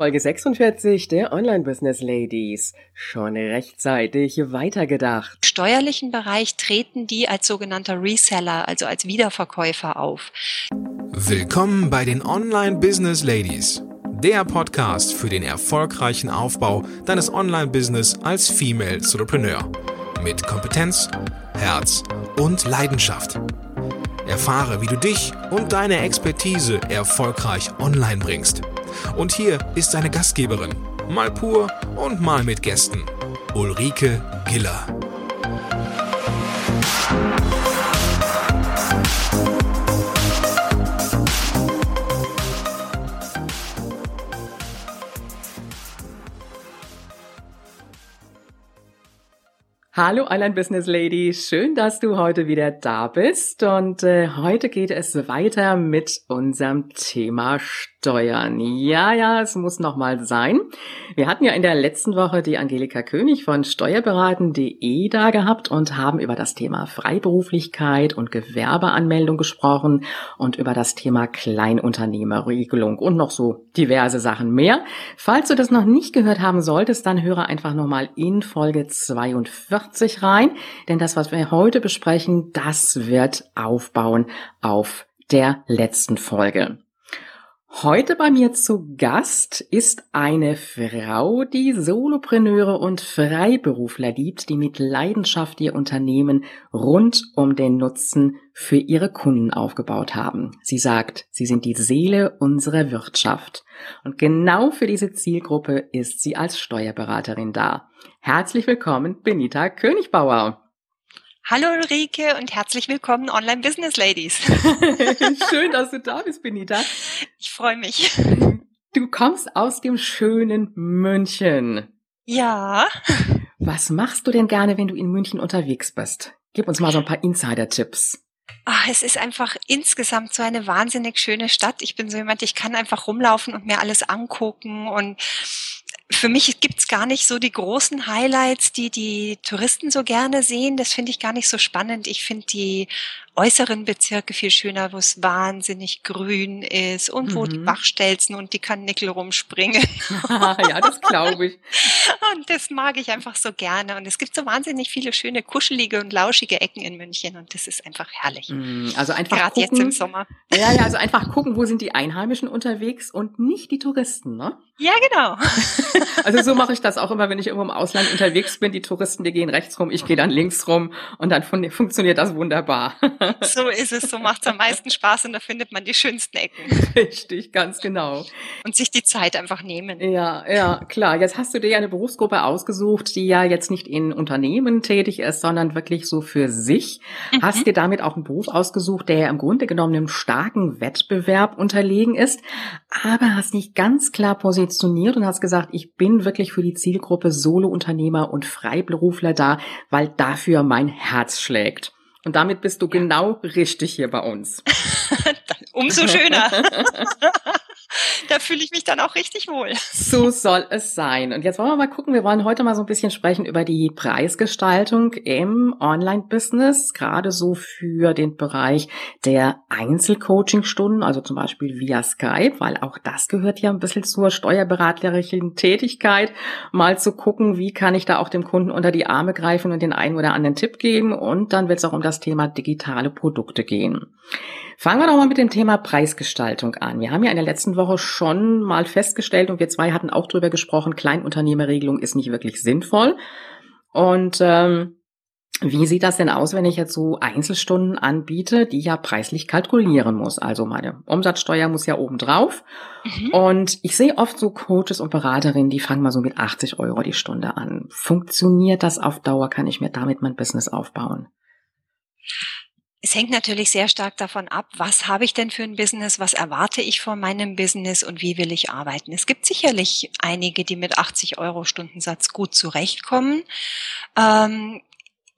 Folge 46 der Online Business Ladies. Schon rechtzeitig weitergedacht. steuerlichen Bereich treten die als sogenannter Reseller, also als Wiederverkäufer auf. Willkommen bei den Online Business Ladies. Der Podcast für den erfolgreichen Aufbau deines Online-Business als Female Entrepreneur. Mit Kompetenz, Herz und Leidenschaft. Erfahre, wie du dich und deine Expertise erfolgreich online bringst. Und hier ist seine Gastgeberin, mal pur und mal mit Gästen, Ulrike Giller. Hallo Online Business Lady, schön, dass du heute wieder da bist. Und äh, heute geht es weiter mit unserem Thema Steuern. Ja, ja, es muss noch mal sein. Wir hatten ja in der letzten Woche die Angelika König von steuerberaten.de da gehabt und haben über das Thema Freiberuflichkeit und Gewerbeanmeldung gesprochen und über das Thema Kleinunternehmerregelung und noch so diverse Sachen mehr. Falls du das noch nicht gehört haben solltest, dann höre einfach noch mal in Folge 42 40 rein, denn das, was wir heute besprechen, das wird aufbauen auf der letzten Folge. Heute bei mir zu Gast ist eine Frau, die Solopreneure und Freiberufler liebt, die mit Leidenschaft ihr Unternehmen rund um den Nutzen für ihre Kunden aufgebaut haben. Sie sagt, sie sind die Seele unserer Wirtschaft. Und genau für diese Zielgruppe ist sie als Steuerberaterin da. Herzlich willkommen, Benita Königbauer. Hallo Ulrike und herzlich willkommen Online Business Ladies. Schön, dass du da bist, Benita. Ich freue mich. Du kommst aus dem schönen München. Ja. Was machst du denn gerne, wenn du in München unterwegs bist? Gib uns mal so ein paar Insider-Tipps. Ach, es ist einfach insgesamt so eine wahnsinnig schöne Stadt. Ich bin so jemand, ich kann einfach rumlaufen und mir alles angucken und für mich gibt's gar nicht so die großen Highlights, die die Touristen so gerne sehen. Das finde ich gar nicht so spannend. Ich finde die äußeren Bezirke viel schöner, wo es wahnsinnig grün ist und wo die Mhm. Bachstelzen und die Karnickel rumspringen. ja, das glaube ich. Und das mag ich einfach so gerne. Und es gibt so wahnsinnig viele schöne, kuschelige und lauschige Ecken in München. Und das ist einfach herrlich. Mm, Also einfach Gerade jetzt im Sommer. Ja, ja, also einfach gucken, wo sind die Einheimischen unterwegs und nicht die Touristen, ne? Ja, genau. Also so mache ich das auch immer, wenn ich irgendwo im Ausland unterwegs bin. Die Touristen, die gehen rechts rum, ich gehe dann links rum und dann fun funktioniert das wunderbar. So ist es. So macht es am meisten Spaß und da findet man die schönsten Ecken. Richtig, ganz genau. Und sich die Zeit einfach nehmen. Ja, ja, klar. Jetzt hast du dir ja eine Berufsgruppe ausgesucht, die ja jetzt nicht in Unternehmen tätig ist, sondern wirklich so für sich. Mhm. Hast dir damit auch einen Beruf ausgesucht, der ja im Grunde genommen einem starken Wettbewerb unterlegen ist, aber hast nicht ganz klar positioniert und hast gesagt, ich bin wirklich für die Zielgruppe Solounternehmer und Freiberufler da, weil dafür mein Herz schlägt. Und damit bist du genau richtig hier bei uns. Umso schöner. da fühle ich mich dann auch richtig wohl. So soll es sein. Und jetzt wollen wir mal gucken, wir wollen heute mal so ein bisschen sprechen über die Preisgestaltung im Online-Business, gerade so für den Bereich der Einzelcoaching-Stunden, also zum Beispiel via Skype, weil auch das gehört ja ein bisschen zur steuerberaterischen Tätigkeit, mal zu gucken, wie kann ich da auch dem Kunden unter die Arme greifen und den einen oder anderen Tipp geben. Und dann wird es auch um das Thema digitale Produkte gehen. Fangen wir doch mal mit dem Thema Preisgestaltung an. Wir haben ja in der letzten Woche schon mal festgestellt und wir zwei hatten auch drüber gesprochen, Kleinunternehmerregelung ist nicht wirklich sinnvoll. Und ähm, wie sieht das denn aus, wenn ich jetzt so Einzelstunden anbiete, die ja preislich kalkulieren muss? Also meine Umsatzsteuer muss ja oben drauf. Mhm. Und ich sehe oft so Coaches und Beraterinnen, die fangen mal so mit 80 Euro die Stunde an. Funktioniert das auf Dauer? Kann ich mir damit mein Business aufbauen? Es hängt natürlich sehr stark davon ab, was habe ich denn für ein Business, was erwarte ich von meinem Business und wie will ich arbeiten. Es gibt sicherlich einige, die mit 80 Euro Stundensatz gut zurechtkommen. Ähm,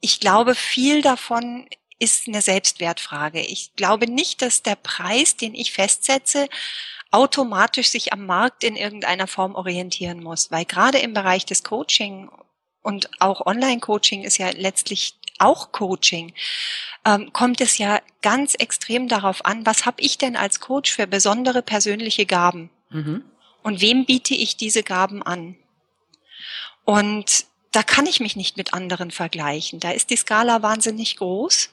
ich glaube, viel davon ist eine Selbstwertfrage. Ich glaube nicht, dass der Preis, den ich festsetze, automatisch sich am Markt in irgendeiner Form orientieren muss, weil gerade im Bereich des Coaching und auch Online-Coaching ist ja letztlich auch Coaching, ähm, kommt es ja ganz extrem darauf an, was habe ich denn als Coach für besondere persönliche Gaben? Mhm. Und wem biete ich diese Gaben an? Und da kann ich mich nicht mit anderen vergleichen. Da ist die Skala wahnsinnig groß.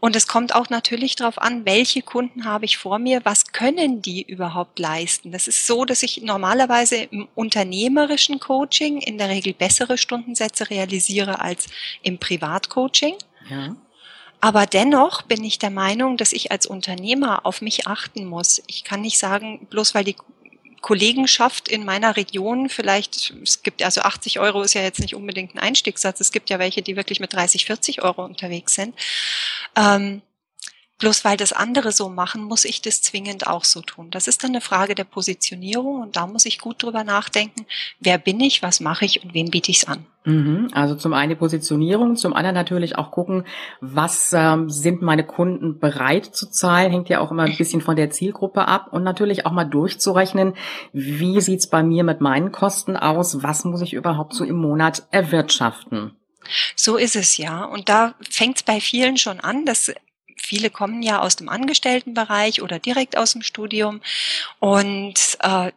Und es kommt auch natürlich darauf an, welche Kunden habe ich vor mir, was können die überhaupt leisten. Das ist so, dass ich normalerweise im unternehmerischen Coaching in der Regel bessere Stundensätze realisiere als im Privatcoaching. Ja. Aber dennoch bin ich der Meinung, dass ich als Unternehmer auf mich achten muss. Ich kann nicht sagen, bloß weil die Kollegenschaft in meiner Region vielleicht, es gibt also 80 Euro ist ja jetzt nicht unbedingt ein Einstiegssatz, es gibt ja welche, die wirklich mit 30, 40 Euro unterwegs sind. Ähm, Bloß weil das andere so machen, muss ich das zwingend auch so tun. Das ist dann eine Frage der Positionierung und da muss ich gut drüber nachdenken, wer bin ich, was mache ich und wem biete ich es an. Mhm. Also zum einen die Positionierung, zum anderen natürlich auch gucken, was ähm, sind meine Kunden bereit zu zahlen, hängt ja auch immer ein bisschen von der Zielgruppe ab und natürlich auch mal durchzurechnen, wie sieht's bei mir mit meinen Kosten aus, was muss ich überhaupt so im Monat erwirtschaften. So ist es ja. Und da fängt es bei vielen schon an, dass viele kommen ja aus dem Angestelltenbereich oder direkt aus dem Studium und äh,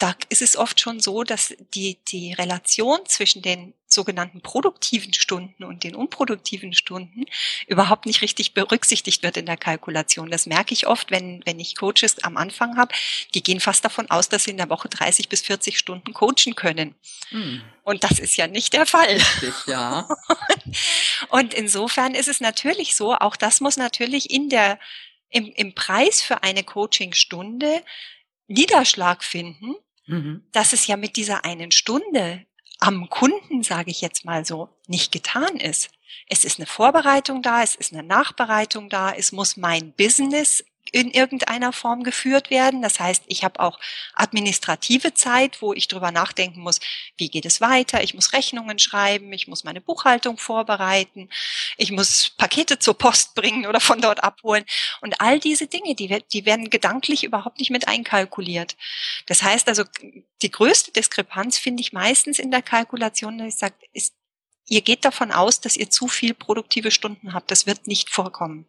da ist es oft schon so, dass die, die Relation zwischen den sogenannten produktiven Stunden und den unproduktiven Stunden überhaupt nicht richtig berücksichtigt wird in der Kalkulation. Das merke ich oft, wenn, wenn ich Coaches am Anfang habe, die gehen fast davon aus, dass sie in der Woche 30 bis 40 Stunden coachen können. Hm. Und das ist ja nicht der Fall. Richtig, ja. und insofern ist es natürlich so, auch das muss natürlich in der, im, im Preis für eine Coachingstunde Niederschlag finden, mhm. dass es ja mit dieser einen Stunde am Kunden, sage ich jetzt mal so, nicht getan ist. Es ist eine Vorbereitung da, es ist eine Nachbereitung da, es muss mein Business in irgendeiner Form geführt werden. Das heißt, ich habe auch administrative Zeit, wo ich drüber nachdenken muss, wie geht es weiter? Ich muss Rechnungen schreiben, ich muss meine Buchhaltung vorbereiten, ich muss Pakete zur Post bringen oder von dort abholen. Und all diese Dinge, die, die werden gedanklich überhaupt nicht mit einkalkuliert. Das heißt also, die größte Diskrepanz finde ich meistens in der Kalkulation, dass ich sage, ist, ihr geht davon aus, dass ihr zu viel produktive Stunden habt. Das wird nicht vorkommen.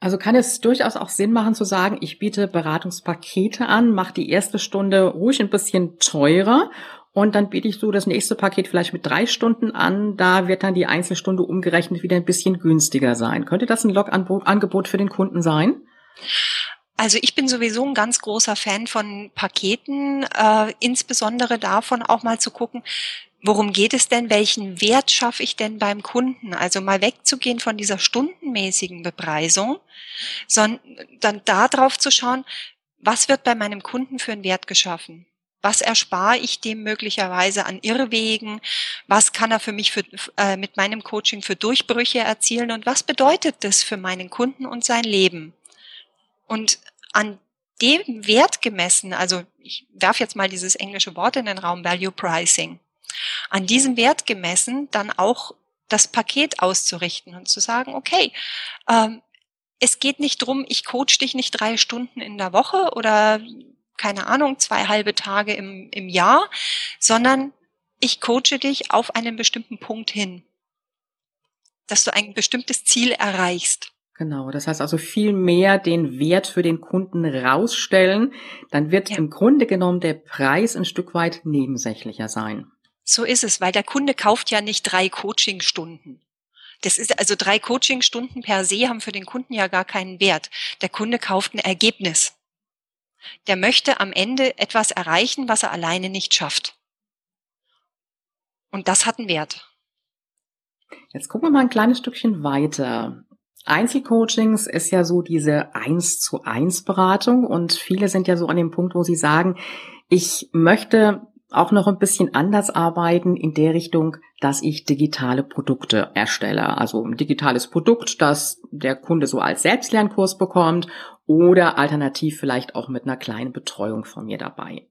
Also kann es durchaus auch Sinn machen zu sagen, ich biete Beratungspakete an, mache die erste Stunde ruhig ein bisschen teurer und dann biete ich so das nächste Paket vielleicht mit drei Stunden an. Da wird dann die Einzelstunde umgerechnet wieder ein bisschen günstiger sein. Könnte das ein Log-Angebot für den Kunden sein? Also ich bin sowieso ein ganz großer Fan von Paketen, äh, insbesondere davon auch mal zu gucken, worum geht es denn? Welchen Wert schaffe ich denn beim Kunden? Also mal wegzugehen von dieser stundenmäßigen Bepreisung, sondern dann darauf zu schauen, was wird bei meinem Kunden für einen Wert geschaffen? Was erspare ich dem möglicherweise an Irrwegen? Was kann er für mich für, äh, mit meinem Coaching für Durchbrüche erzielen? Und was bedeutet das für meinen Kunden und sein Leben? Und an dem Wert gemessen, also ich werfe jetzt mal dieses englische Wort in den Raum, Value Pricing an diesem Wert gemessen dann auch das Paket auszurichten und zu sagen, okay, ähm, es geht nicht drum, ich coach dich nicht drei Stunden in der Woche oder keine Ahnung, zwei halbe Tage im, im Jahr, sondern ich coache dich auf einen bestimmten Punkt hin, dass du ein bestimmtes Ziel erreichst. Genau, das heißt also viel mehr den Wert für den Kunden rausstellen, dann wird ja. im Grunde genommen der Preis ein Stück weit nebensächlicher sein. So ist es, weil der Kunde kauft ja nicht drei Coachingstunden. Das ist also drei Coachingstunden per se haben für den Kunden ja gar keinen Wert. Der Kunde kauft ein Ergebnis. Der möchte am Ende etwas erreichen, was er alleine nicht schafft. Und das hat einen Wert. Jetzt gucken wir mal ein kleines Stückchen weiter. Einzelcoachings ist ja so diese eins zu eins Beratung und viele sind ja so an dem Punkt, wo sie sagen, ich möchte auch noch ein bisschen anders arbeiten in der Richtung, dass ich digitale Produkte erstelle. Also ein digitales Produkt, das der Kunde so als Selbstlernkurs bekommt oder alternativ vielleicht auch mit einer kleinen Betreuung von mir dabei.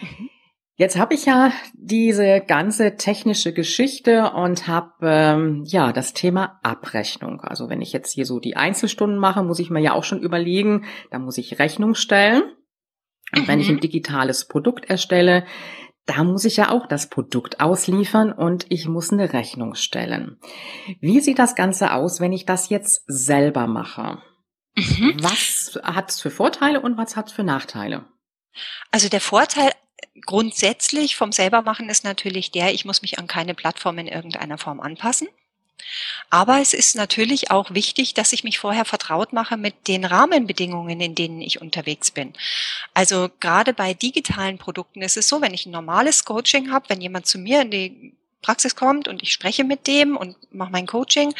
Mhm. Jetzt habe ich ja diese ganze technische Geschichte und habe ähm, ja das Thema Abrechnung. Also wenn ich jetzt hier so die Einzelstunden mache, muss ich mir ja auch schon überlegen, da muss ich Rechnung stellen. Und wenn ich ein mhm. digitales Produkt erstelle, da muss ich ja auch das Produkt ausliefern und ich muss eine Rechnung stellen. Wie sieht das Ganze aus, wenn ich das jetzt selber mache? Mhm. Was hat es für Vorteile und was hat es für Nachteile? Also der Vorteil grundsätzlich vom Selbermachen ist natürlich der, ich muss mich an keine Plattform in irgendeiner Form anpassen. Aber es ist natürlich auch wichtig, dass ich mich vorher vertraut mache mit den Rahmenbedingungen, in denen ich unterwegs bin. Also gerade bei digitalen Produkten ist es so, wenn ich ein normales Coaching habe, wenn jemand zu mir in die Praxis kommt und ich spreche mit dem und mache mein Coaching,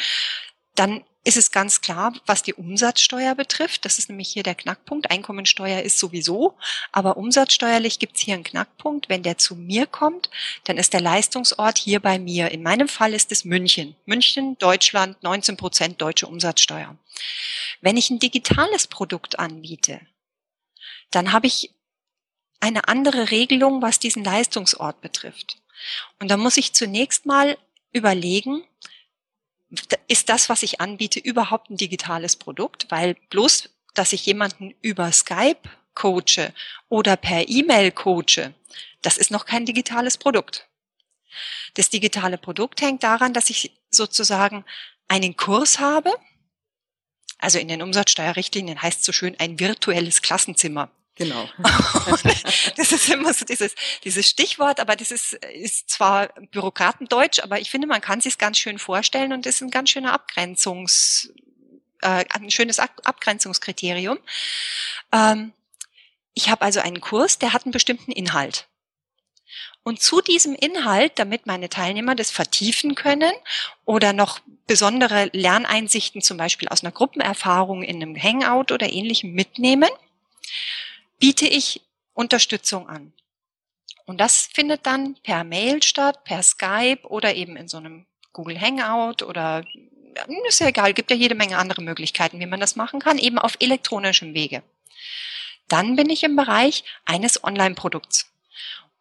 dann ist es ganz klar, was die Umsatzsteuer betrifft. Das ist nämlich hier der Knackpunkt. Einkommensteuer ist sowieso, aber umsatzsteuerlich gibt es hier einen Knackpunkt. Wenn der zu mir kommt, dann ist der Leistungsort hier bei mir. In meinem Fall ist es München. München, Deutschland, 19 Prozent deutsche Umsatzsteuer. Wenn ich ein digitales Produkt anbiete, dann habe ich eine andere Regelung, was diesen Leistungsort betrifft. Und da muss ich zunächst mal überlegen, ist das, was ich anbiete, überhaupt ein digitales Produkt? Weil bloß, dass ich jemanden über Skype coache oder per E-Mail coache, das ist noch kein digitales Produkt. Das digitale Produkt hängt daran, dass ich sozusagen einen Kurs habe. Also in den Umsatzsteuerrichtlinien heißt es so schön ein virtuelles Klassenzimmer. Genau. das ist immer so dieses, dieses Stichwort, aber das ist, ist zwar Bürokratendeutsch, aber ich finde, man kann sich ganz schön vorstellen und ist ein ganz schöner Abgrenzungs, äh, ein schönes Abgrenzungskriterium. Ähm, ich habe also einen Kurs, der hat einen bestimmten Inhalt. Und zu diesem Inhalt, damit meine Teilnehmer das vertiefen können oder noch besondere Lerneinsichten zum Beispiel aus einer Gruppenerfahrung in einem Hangout oder ähnlichem mitnehmen, biete ich Unterstützung an. Und das findet dann per Mail statt, per Skype oder eben in so einem Google Hangout oder ist ja egal, gibt ja jede Menge andere Möglichkeiten, wie man das machen kann, eben auf elektronischem Wege. Dann bin ich im Bereich eines Online-Produkts.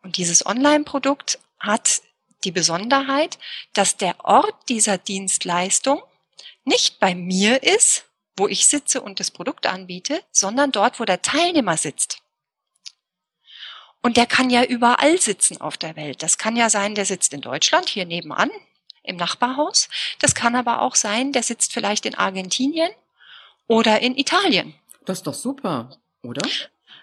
Und dieses Online-Produkt hat die Besonderheit, dass der Ort dieser Dienstleistung nicht bei mir ist, wo ich sitze und das Produkt anbiete, sondern dort, wo der Teilnehmer sitzt. Und der kann ja überall sitzen auf der Welt. Das kann ja sein, der sitzt in Deutschland, hier nebenan, im Nachbarhaus. Das kann aber auch sein, der sitzt vielleicht in Argentinien oder in Italien. Das ist doch super, oder?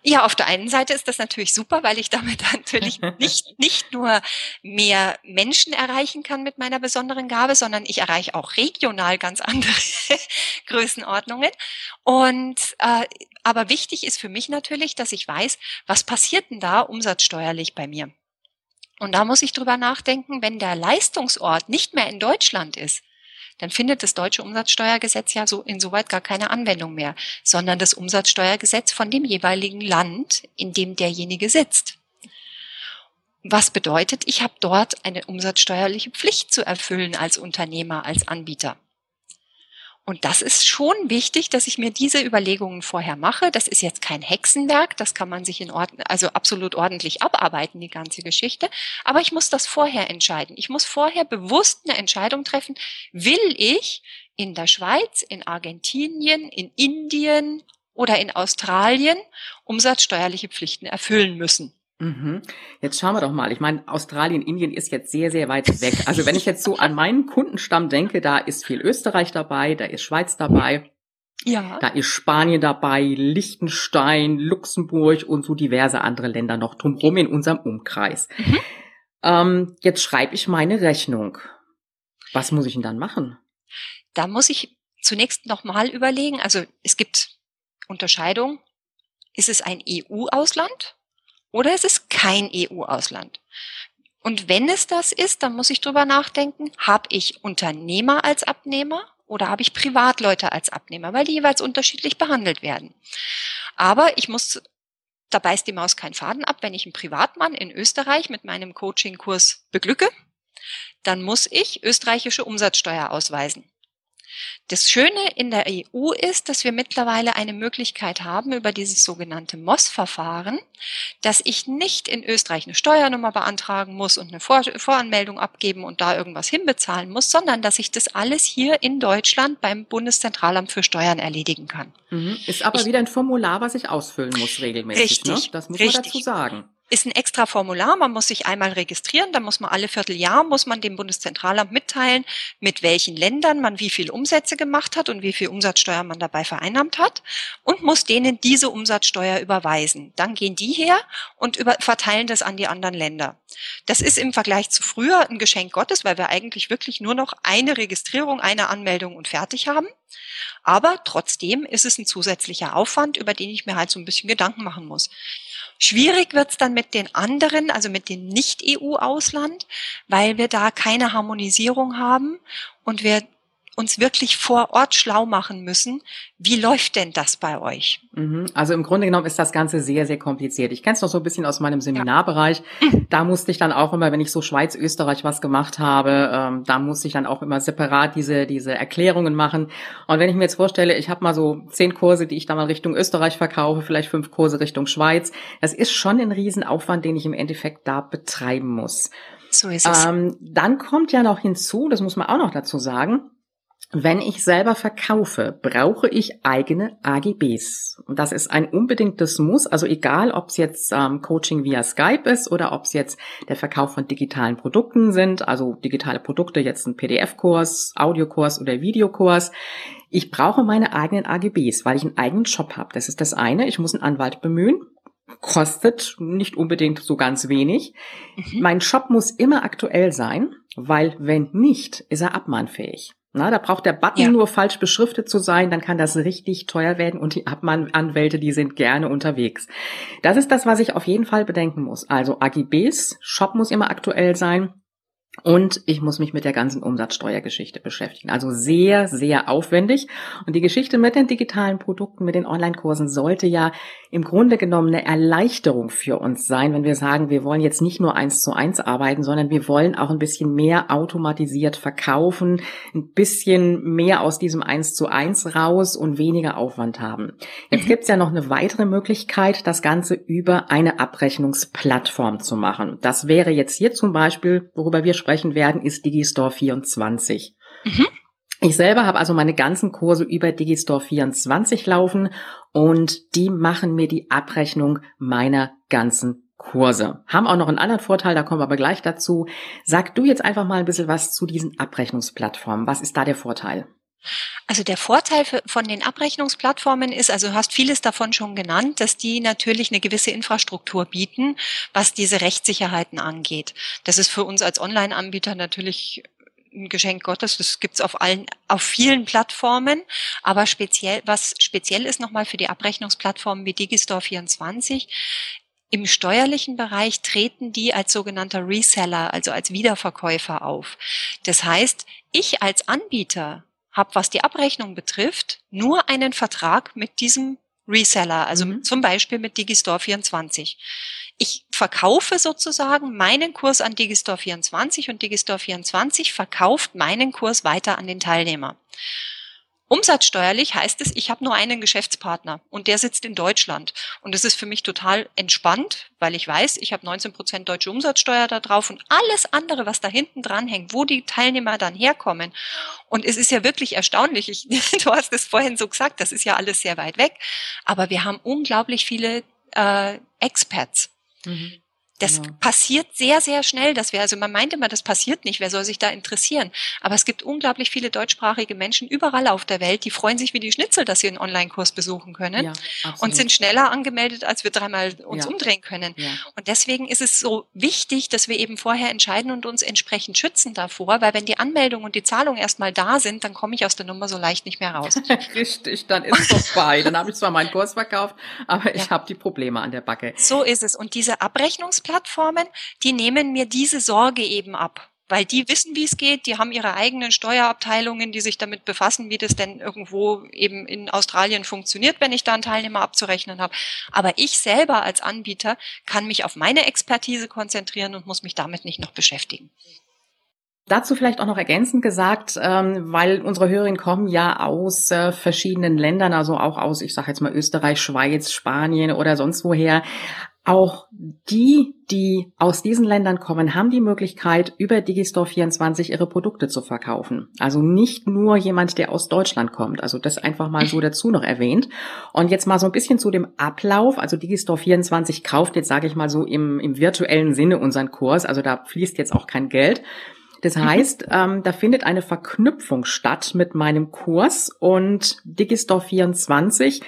Ja, auf der einen Seite ist das natürlich super, weil ich damit natürlich nicht, nicht nur mehr Menschen erreichen kann mit meiner besonderen Gabe, sondern ich erreiche auch regional ganz andere Größenordnungen. Und äh, aber wichtig ist für mich natürlich, dass ich weiß, was passiert denn da umsatzsteuerlich bei mir. Und da muss ich drüber nachdenken, wenn der Leistungsort nicht mehr in Deutschland ist, dann findet das deutsche Umsatzsteuergesetz ja so insoweit gar keine Anwendung mehr, sondern das Umsatzsteuergesetz von dem jeweiligen Land, in dem derjenige sitzt. Was bedeutet, ich habe dort eine umsatzsteuerliche Pflicht zu erfüllen als Unternehmer, als Anbieter. Und das ist schon wichtig, dass ich mir diese Überlegungen vorher mache. Das ist jetzt kein Hexenwerk, das kann man sich in Ordnung, also absolut ordentlich abarbeiten, die ganze Geschichte. Aber ich muss das vorher entscheiden. Ich muss vorher bewusst eine Entscheidung treffen. Will ich in der Schweiz, in Argentinien, in Indien oder in Australien umsatzsteuerliche Pflichten erfüllen müssen? Mhm. Jetzt schauen wir doch mal. Ich meine, Australien, Indien ist jetzt sehr, sehr weit weg. Also wenn ich jetzt so an meinen Kundenstamm denke, da ist viel Österreich dabei, da ist Schweiz dabei. Ja. Da ist Spanien dabei, Liechtenstein, Luxemburg und so diverse andere Länder noch drumherum in unserem Umkreis. Mhm. Ähm, jetzt schreibe ich meine Rechnung. Was muss ich denn dann machen? Da muss ich zunächst nochmal überlegen. Also es gibt Unterscheidung. Ist es ein EU-Ausland? Oder es ist kein EU-Ausland. Und wenn es das ist, dann muss ich drüber nachdenken, habe ich Unternehmer als Abnehmer oder habe ich Privatleute als Abnehmer, weil die jeweils unterschiedlich behandelt werden. Aber ich muss, da beißt die Maus keinen Faden ab, wenn ich einen Privatmann in Österreich mit meinem Coaching-Kurs beglücke, dann muss ich österreichische Umsatzsteuer ausweisen. Das Schöne in der EU ist, dass wir mittlerweile eine Möglichkeit haben über dieses sogenannte MOS-Verfahren, dass ich nicht in Österreich eine Steuernummer beantragen muss und eine Vor Voranmeldung abgeben und da irgendwas hinbezahlen muss, sondern dass ich das alles hier in Deutschland beim Bundeszentralamt für Steuern erledigen kann. Mhm. Ist aber ich, wieder ein Formular, was ich ausfüllen muss regelmäßig. Ne? Richtig. Ne? Das muss richtig. man dazu sagen. Ist ein extra Formular. Man muss sich einmal registrieren. Dann muss man alle Vierteljahr, muss man dem Bundeszentralamt mitteilen, mit welchen Ländern man wie viel Umsätze gemacht hat und wie viel Umsatzsteuer man dabei vereinnahmt hat und muss denen diese Umsatzsteuer überweisen. Dann gehen die her und über, verteilen das an die anderen Länder. Das ist im Vergleich zu früher ein Geschenk Gottes, weil wir eigentlich wirklich nur noch eine Registrierung, eine Anmeldung und fertig haben. Aber trotzdem ist es ein zusätzlicher Aufwand, über den ich mir halt so ein bisschen Gedanken machen muss. Schwierig wird's dann mit den anderen, also mit dem Nicht-EU-Ausland, weil wir da keine Harmonisierung haben und wir uns wirklich vor Ort schlau machen müssen. Wie läuft denn das bei euch? Mhm. Also im Grunde genommen ist das Ganze sehr, sehr kompliziert. Ich kenne es noch so ein bisschen aus meinem Seminarbereich. Ja. Da musste ich dann auch immer, wenn ich so Schweiz, Österreich was gemacht habe, ähm, da musste ich dann auch immer separat diese, diese Erklärungen machen. Und wenn ich mir jetzt vorstelle, ich habe mal so zehn Kurse, die ich dann mal Richtung Österreich verkaufe, vielleicht fünf Kurse Richtung Schweiz, das ist schon ein Riesenaufwand, den ich im Endeffekt da betreiben muss. So ist es. Ähm, dann kommt ja noch hinzu, das muss man auch noch dazu sagen, wenn ich selber verkaufe, brauche ich eigene AGBs. Und das ist ein unbedingtes Muss. Also egal, ob es jetzt ähm, Coaching via Skype ist oder ob es jetzt der Verkauf von digitalen Produkten sind, also digitale Produkte, jetzt ein PDF-Kurs, Audiokurs oder Videokurs. Ich brauche meine eigenen AGBs, weil ich einen eigenen Shop habe. Das ist das eine. Ich muss einen Anwalt bemühen kostet nicht unbedingt so ganz wenig. Mhm. Mein Shop muss immer aktuell sein, weil wenn nicht, ist er abmahnfähig. Na, da braucht der Button ja. nur falsch beschriftet zu sein, dann kann das richtig teuer werden und die Abmahnanwälte, die sind gerne unterwegs. Das ist das, was ich auf jeden Fall bedenken muss. Also AGBs, Shop muss immer aktuell sein. Und ich muss mich mit der ganzen Umsatzsteuergeschichte beschäftigen. Also sehr, sehr aufwendig. Und die Geschichte mit den digitalen Produkten, mit den Online-Kursen sollte ja im Grunde genommen eine Erleichterung für uns sein, wenn wir sagen, wir wollen jetzt nicht nur eins zu eins arbeiten, sondern wir wollen auch ein bisschen mehr automatisiert verkaufen, ein bisschen mehr aus diesem eins zu eins raus und weniger Aufwand haben. Jetzt mhm. gibt's ja noch eine weitere Möglichkeit, das Ganze über eine Abrechnungsplattform zu machen. Das wäre jetzt hier zum Beispiel, worüber wir sprechen werden, ist Digistore 24. Mhm. Ich selber habe also meine ganzen Kurse über Digistore 24 laufen und die machen mir die Abrechnung meiner ganzen Kurse. Haben auch noch einen anderen Vorteil, da kommen wir aber gleich dazu. Sag du jetzt einfach mal ein bisschen was zu diesen Abrechnungsplattformen. Was ist da der Vorteil? Also der Vorteil von den Abrechnungsplattformen ist, also du hast vieles davon schon genannt, dass die natürlich eine gewisse Infrastruktur bieten, was diese Rechtssicherheiten angeht. Das ist für uns als Online-Anbieter natürlich ein Geschenk Gottes. Das gibt's auf allen, auf vielen Plattformen. Aber speziell, was speziell ist nochmal für die Abrechnungsplattformen wie Digistore 24, im steuerlichen Bereich treten die als sogenannter Reseller, also als Wiederverkäufer auf. Das heißt, ich als Anbieter habe, was die Abrechnung betrifft, nur einen Vertrag mit diesem Reseller, also mhm. zum Beispiel mit Digistore 24. Ich verkaufe sozusagen meinen Kurs an Digistore 24 und Digistore 24 verkauft meinen Kurs weiter an den Teilnehmer. Umsatzsteuerlich heißt es, ich habe nur einen Geschäftspartner und der sitzt in Deutschland. Und das ist für mich total entspannt, weil ich weiß, ich habe 19 Prozent deutsche Umsatzsteuer da drauf und alles andere, was da hinten dran hängt, wo die Teilnehmer dann herkommen. Und es ist ja wirklich erstaunlich, ich, du hast es vorhin so gesagt, das ist ja alles sehr weit weg, aber wir haben unglaublich viele äh, Expats. Mhm. Das genau. passiert sehr, sehr schnell, dass wir, also man meint immer, das passiert nicht, wer soll sich da interessieren? Aber es gibt unglaublich viele deutschsprachige Menschen überall auf der Welt, die freuen sich wie die Schnitzel, dass sie einen Online-Kurs besuchen können ja, und sind schneller angemeldet, als wir dreimal uns ja. umdrehen können. Ja. Und deswegen ist es so wichtig, dass wir eben vorher entscheiden und uns entsprechend schützen davor, weil wenn die Anmeldung und die Zahlung erstmal da sind, dann komme ich aus der Nummer so leicht nicht mehr raus. Richtig, dann ist es vorbei. Dann habe ich zwar meinen Kurs verkauft, aber ich habe die Probleme an der Backe. So ist es. Und diese Abrechnungsplattform Plattformen, die nehmen mir diese Sorge eben ab. Weil die wissen, wie es geht, die haben ihre eigenen Steuerabteilungen, die sich damit befassen, wie das denn irgendwo eben in Australien funktioniert, wenn ich da einen Teilnehmer abzurechnen habe. Aber ich selber als Anbieter kann mich auf meine Expertise konzentrieren und muss mich damit nicht noch beschäftigen. Dazu vielleicht auch noch ergänzend gesagt, ähm, weil unsere Hörerinnen kommen ja aus äh, verschiedenen Ländern, also auch aus, ich sage jetzt mal Österreich, Schweiz, Spanien oder sonst woher. Auch die, die aus diesen Ländern kommen, haben die Möglichkeit, über Digistore24 ihre Produkte zu verkaufen. Also nicht nur jemand, der aus Deutschland kommt. Also das einfach mal so dazu noch erwähnt. Und jetzt mal so ein bisschen zu dem Ablauf. Also Digistore24 kauft jetzt, sage ich mal so, im, im virtuellen Sinne unseren Kurs. Also da fließt jetzt auch kein Geld. Das mhm. heißt, ähm, da findet eine Verknüpfung statt mit meinem Kurs und Digistore24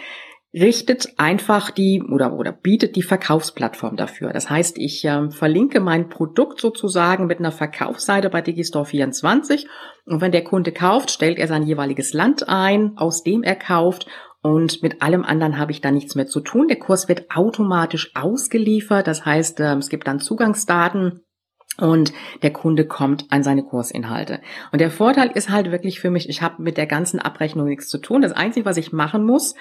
richtet einfach die oder, oder bietet die Verkaufsplattform dafür. Das heißt, ich äh, verlinke mein Produkt sozusagen mit einer Verkaufsseite bei Digistore24 und wenn der Kunde kauft, stellt er sein jeweiliges Land ein, aus dem er kauft und mit allem anderen habe ich da nichts mehr zu tun. Der Kurs wird automatisch ausgeliefert. Das heißt, ähm, es gibt dann Zugangsdaten und der Kunde kommt an seine Kursinhalte. Und der Vorteil ist halt wirklich für mich, ich habe mit der ganzen Abrechnung nichts zu tun. Das Einzige, was ich machen muss,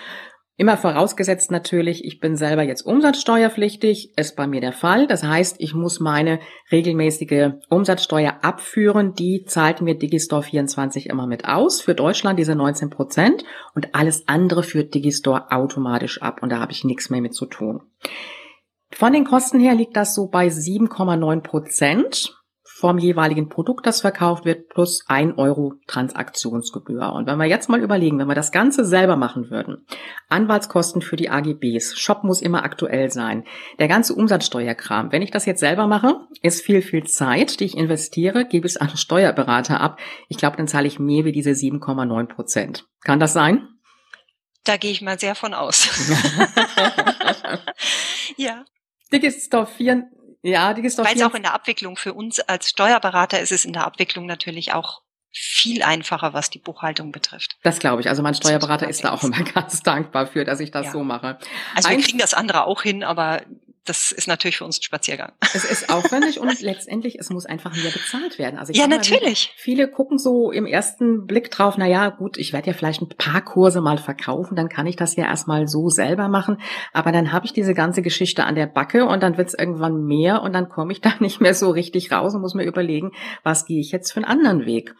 Immer vorausgesetzt natürlich, ich bin selber jetzt umsatzsteuerpflichtig, ist bei mir der Fall. Das heißt, ich muss meine regelmäßige Umsatzsteuer abführen. Die zahlt mir Digistore 24 immer mit aus. Für Deutschland diese 19 Prozent und alles andere führt Digistore automatisch ab und da habe ich nichts mehr mit zu tun. Von den Kosten her liegt das so bei 7,9 Prozent vom jeweiligen Produkt, das verkauft wird, plus ein Euro Transaktionsgebühr. Und wenn wir jetzt mal überlegen, wenn wir das Ganze selber machen würden, Anwaltskosten für die AGBs, Shop muss immer aktuell sein, der ganze Umsatzsteuerkram, wenn ich das jetzt selber mache, ist viel, viel Zeit, die ich investiere, gebe es an Steuerberater ab. Ich glaube, dann zahle ich mehr wie diese 7,9 Prozent. Kann das sein? Da gehe ich mal sehr von aus. ja. Digistore 4 ja, die ist doch Weil es auch in der Abwicklung für uns als Steuerberater ist es in der Abwicklung natürlich auch viel einfacher, was die Buchhaltung betrifft. Das glaube ich. Also mein Steuerberater ist da auch immer ganz dankbar für, dass ich das ja. so mache. Also wir kriegen das andere auch hin, aber das ist natürlich für uns ein Spaziergang. Es ist aufwendig und letztendlich, es muss einfach mehr bezahlt werden. Also ja, natürlich. Mal, viele gucken so im ersten Blick drauf, na ja, gut, ich werde ja vielleicht ein paar Kurse mal verkaufen, dann kann ich das ja erstmal so selber machen. Aber dann habe ich diese ganze Geschichte an der Backe und dann wird es irgendwann mehr und dann komme ich da nicht mehr so richtig raus und muss mir überlegen, was gehe ich jetzt für einen anderen Weg.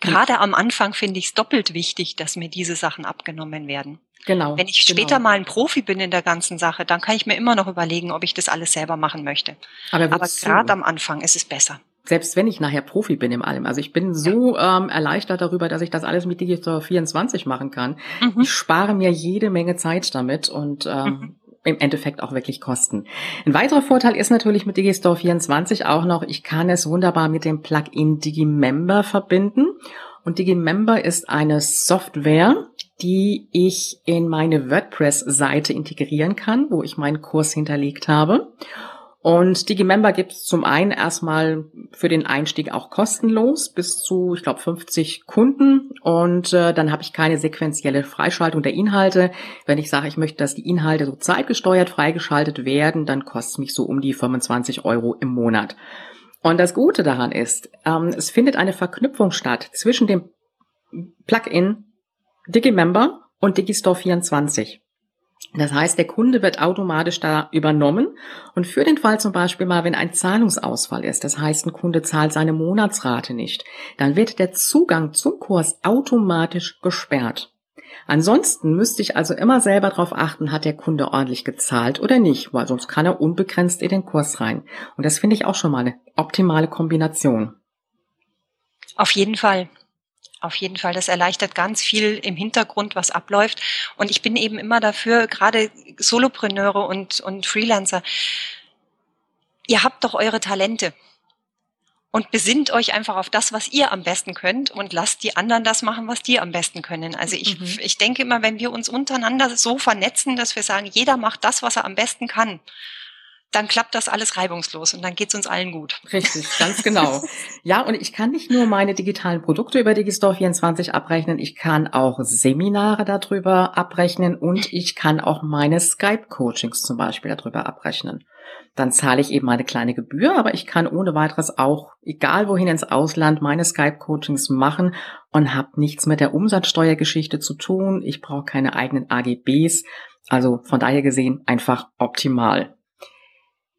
Gerade am Anfang finde ich es doppelt wichtig, dass mir diese Sachen abgenommen werden. Genau. Wenn ich später genau. mal ein Profi bin in der ganzen Sache, dann kann ich mir immer noch überlegen, ob ich das alles selber machen möchte. Aber, Aber gerade am Anfang ist es besser. Selbst wenn ich nachher Profi bin im allem. Also ich bin so ähm, erleichtert darüber, dass ich das alles mit Digital 24 machen kann. Mhm. Ich spare mir jede Menge Zeit damit und ähm, mhm im Endeffekt auch wirklich kosten. Ein weiterer Vorteil ist natürlich mit Digistore 24 auch noch, ich kann es wunderbar mit dem Plugin Digimember verbinden. Und Digimember ist eine Software, die ich in meine WordPress-Seite integrieren kann, wo ich meinen Kurs hinterlegt habe. Und Digimember gibt es zum einen erstmal für den Einstieg auch kostenlos bis zu, ich glaube, 50 Kunden. Und äh, dann habe ich keine sequentielle Freischaltung der Inhalte. Wenn ich sage, ich möchte, dass die Inhalte so zeitgesteuert freigeschaltet werden, dann kostet mich so um die 25 Euro im Monat. Und das Gute daran ist, ähm, es findet eine Verknüpfung statt zwischen dem Plugin Digimember und Digistore 24. Das heißt, der Kunde wird automatisch da übernommen und für den Fall zum Beispiel mal, wenn ein Zahlungsausfall ist, das heißt, ein Kunde zahlt seine Monatsrate nicht, dann wird der Zugang zum Kurs automatisch gesperrt. Ansonsten müsste ich also immer selber darauf achten, hat der Kunde ordentlich gezahlt oder nicht, weil sonst kann er unbegrenzt in den Kurs rein. Und das finde ich auch schon mal eine optimale Kombination. Auf jeden Fall. Auf jeden Fall, das erleichtert ganz viel im Hintergrund, was abläuft. Und ich bin eben immer dafür, gerade Solopreneure und, und Freelancer, ihr habt doch eure Talente und besinnt euch einfach auf das, was ihr am besten könnt und lasst die anderen das machen, was die am besten können. Also ich, mhm. ich denke immer, wenn wir uns untereinander so vernetzen, dass wir sagen, jeder macht das, was er am besten kann, dann klappt das alles reibungslos und dann geht's uns allen gut. Richtig, ganz genau. ja, und ich kann nicht nur meine digitalen Produkte über Digistore 24 abrechnen, ich kann auch Seminare darüber abrechnen und ich kann auch meine Skype-Coachings zum Beispiel darüber abrechnen. Dann zahle ich eben eine kleine Gebühr, aber ich kann ohne weiteres auch, egal wohin ins Ausland, meine Skype-Coachings machen und habe nichts mit der Umsatzsteuergeschichte zu tun. Ich brauche keine eigenen AGBs. Also von daher gesehen einfach optimal.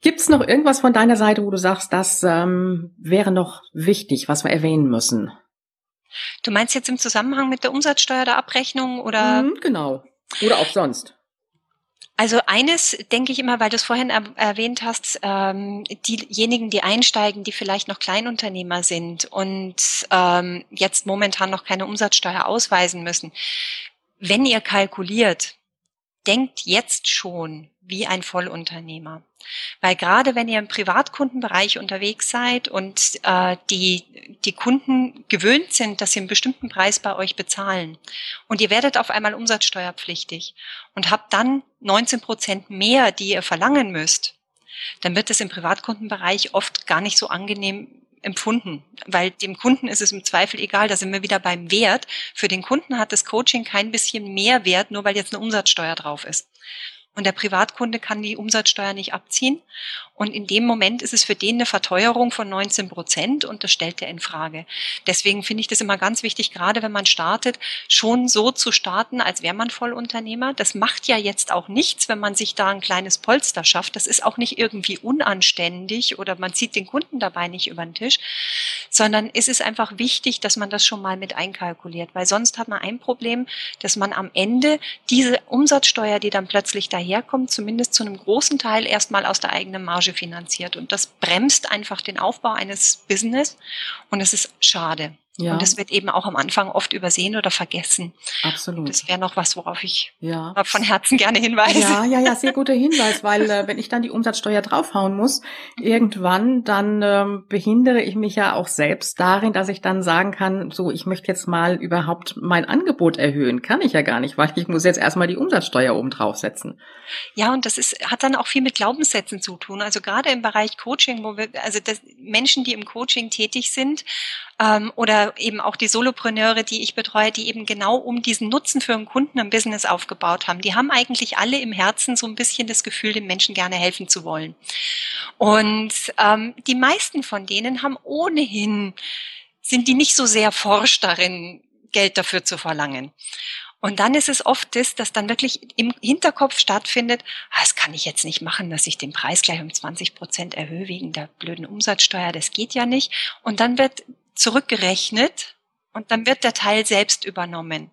Gibt's noch irgendwas von deiner Seite, wo du sagst, das ähm, wäre noch wichtig, was wir erwähnen müssen? Du meinst jetzt im Zusammenhang mit der Umsatzsteuer der Abrechnung oder? Mhm, genau. Oder auch sonst. Also eines denke ich immer, weil du es vorhin er erwähnt hast, ähm, diejenigen, die einsteigen, die vielleicht noch Kleinunternehmer sind und ähm, jetzt momentan noch keine Umsatzsteuer ausweisen müssen. Wenn ihr kalkuliert, denkt jetzt schon wie ein Vollunternehmer. Weil gerade wenn ihr im Privatkundenbereich unterwegs seid und äh, die, die Kunden gewöhnt sind, dass sie einen bestimmten Preis bei euch bezahlen und ihr werdet auf einmal umsatzsteuerpflichtig und habt dann 19 Prozent mehr, die ihr verlangen müsst, dann wird es im Privatkundenbereich oft gar nicht so angenehm empfunden, weil dem Kunden ist es im Zweifel egal, da sind wir wieder beim Wert. Für den Kunden hat das Coaching kein bisschen mehr Wert, nur weil jetzt eine Umsatzsteuer drauf ist. Und der Privatkunde kann die Umsatzsteuer nicht abziehen. Und in dem Moment ist es für den eine Verteuerung von 19 Prozent und das stellt er in Frage. Deswegen finde ich das immer ganz wichtig, gerade wenn man startet, schon so zu starten, als wäre man Vollunternehmer. Das macht ja jetzt auch nichts, wenn man sich da ein kleines Polster schafft. Das ist auch nicht irgendwie unanständig oder man zieht den Kunden dabei nicht über den Tisch, sondern es ist einfach wichtig, dass man das schon mal mit einkalkuliert, weil sonst hat man ein Problem, dass man am Ende diese Umsatzsteuer, die dann plötzlich daher daherkommt, zumindest zu einem großen Teil erstmal aus der eigenen Marge finanziert. Und das bremst einfach den Aufbau eines Business und es ist schade. Ja. Und das wird eben auch am Anfang oft übersehen oder vergessen. Absolut. Das wäre noch was, worauf ich ja. von Herzen gerne hinweise. Ja, ja, ja, sehr guter Hinweis, weil äh, wenn ich dann die Umsatzsteuer draufhauen muss, irgendwann, dann ähm, behindere ich mich ja auch selbst darin, dass ich dann sagen kann, so, ich möchte jetzt mal überhaupt mein Angebot erhöhen. Kann ich ja gar nicht, weil ich muss jetzt erstmal die Umsatzsteuer oben draufsetzen. Ja, und das ist, hat dann auch viel mit Glaubenssätzen zu tun. Also gerade im Bereich Coaching, wo wir, also das, Menschen, die im Coaching tätig sind, ähm, oder eben auch die Solopreneure, die ich betreue, die eben genau um diesen Nutzen für einen Kunden im Business aufgebaut haben. Die haben eigentlich alle im Herzen so ein bisschen das Gefühl, dem Menschen gerne helfen zu wollen. Und ähm, die meisten von denen haben ohnehin, sind die nicht so sehr forscht darin, Geld dafür zu verlangen. Und dann ist es oft das, dass dann wirklich im Hinterkopf stattfindet, ah, das kann ich jetzt nicht machen, dass ich den Preis gleich um 20 Prozent erhöhe wegen der blöden Umsatzsteuer, das geht ja nicht. Und dann wird zurückgerechnet und dann wird der Teil selbst übernommen.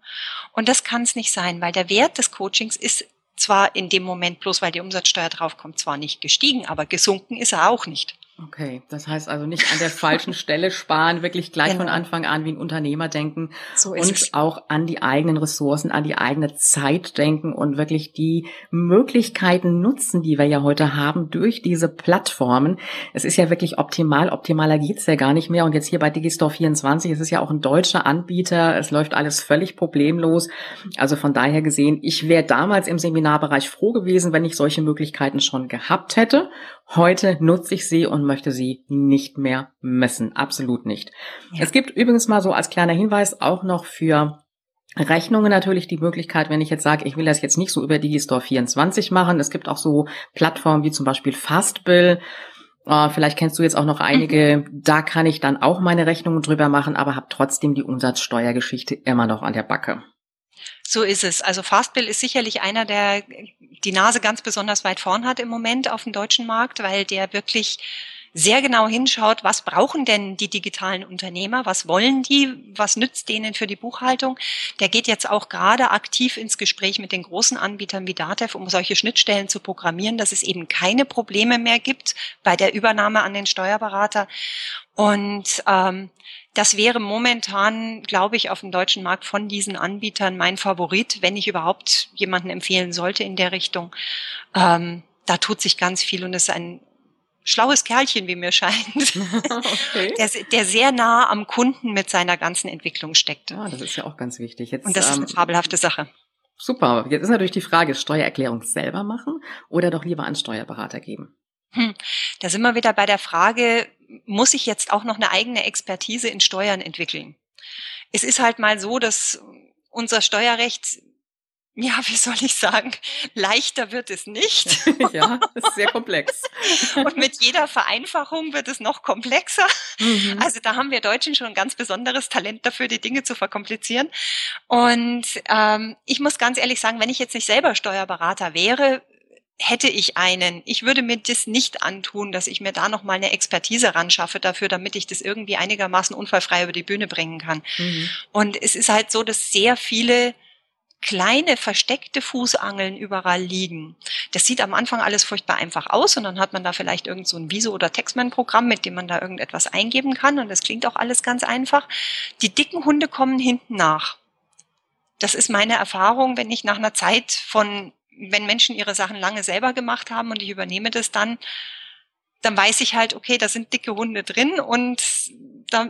Und das kann es nicht sein, weil der Wert des Coachings ist zwar in dem Moment bloß, weil die Umsatzsteuer draufkommt, zwar nicht gestiegen, aber gesunken ist er auch nicht. Okay, das heißt also nicht an der falschen Stelle sparen, wirklich gleich genau. von Anfang an wie ein Unternehmer denken so und es. auch an die eigenen Ressourcen, an die eigene Zeit denken und wirklich die Möglichkeiten nutzen, die wir ja heute haben durch diese Plattformen. Es ist ja wirklich optimal, optimaler geht's ja gar nicht mehr und jetzt hier bei Digistore 24, es ist ja auch ein deutscher Anbieter, es läuft alles völlig problemlos. Also von daher gesehen, ich wäre damals im Seminarbereich froh gewesen, wenn ich solche Möglichkeiten schon gehabt hätte Heute nutze ich sie und möchte sie nicht mehr missen. Absolut nicht. Ja. Es gibt übrigens mal so als kleiner Hinweis auch noch für Rechnungen natürlich die Möglichkeit, wenn ich jetzt sage, ich will das jetzt nicht so über Digistore 24 machen. Es gibt auch so Plattformen wie zum Beispiel Fastbill. Uh, vielleicht kennst du jetzt auch noch einige. Mhm. Da kann ich dann auch meine Rechnungen drüber machen, aber habe trotzdem die Umsatzsteuergeschichte immer noch an der Backe. So ist es. Also Fastbill ist sicherlich einer, der die Nase ganz besonders weit vorn hat im Moment auf dem deutschen Markt, weil der wirklich sehr genau hinschaut, was brauchen denn die digitalen Unternehmer, was wollen die, was nützt denen für die Buchhaltung. Der geht jetzt auch gerade aktiv ins Gespräch mit den großen Anbietern wie Datev, um solche Schnittstellen zu programmieren, dass es eben keine Probleme mehr gibt bei der Übernahme an den Steuerberater. Und ähm, das wäre momentan, glaube ich, auf dem deutschen Markt von diesen Anbietern mein Favorit, wenn ich überhaupt jemanden empfehlen sollte in der Richtung. Ähm, da tut sich ganz viel und es ist ein schlaues Kerlchen, wie mir scheint, okay. der, der, sehr nah am Kunden mit seiner ganzen Entwicklung steckt. Ja, das ist ja auch ganz wichtig. Jetzt, und das ist eine ähm, fabelhafte Sache. Super. Jetzt ist natürlich die Frage, Steuererklärung selber machen oder doch lieber an Steuerberater geben? Hm. Da sind wir wieder bei der Frage, muss ich jetzt auch noch eine eigene Expertise in Steuern entwickeln? Es ist halt mal so, dass unser Steuerrecht ja, wie soll ich sagen, leichter wird es nicht. ja, ist sehr komplex. Und mit jeder Vereinfachung wird es noch komplexer. Mhm. Also da haben wir Deutschen schon ein ganz besonderes Talent dafür, die Dinge zu verkomplizieren. Und ähm, ich muss ganz ehrlich sagen, wenn ich jetzt nicht selber Steuerberater wäre, hätte ich einen, ich würde mir das nicht antun, dass ich mir da noch mal eine Expertise ran schaffe dafür, damit ich das irgendwie einigermaßen unfallfrei über die Bühne bringen kann. Mhm. Und es ist halt so, dass sehr viele kleine versteckte Fußangeln überall liegen. Das sieht am Anfang alles furchtbar einfach aus und dann hat man da vielleicht irgend so ein Viso- oder Textman-Programm, mit dem man da irgendetwas eingeben kann und das klingt auch alles ganz einfach. Die dicken Hunde kommen hinten nach. Das ist meine Erfahrung, wenn ich nach einer Zeit von, wenn Menschen ihre Sachen lange selber gemacht haben und ich übernehme das dann, dann weiß ich halt, okay, da sind dicke Hunde drin und da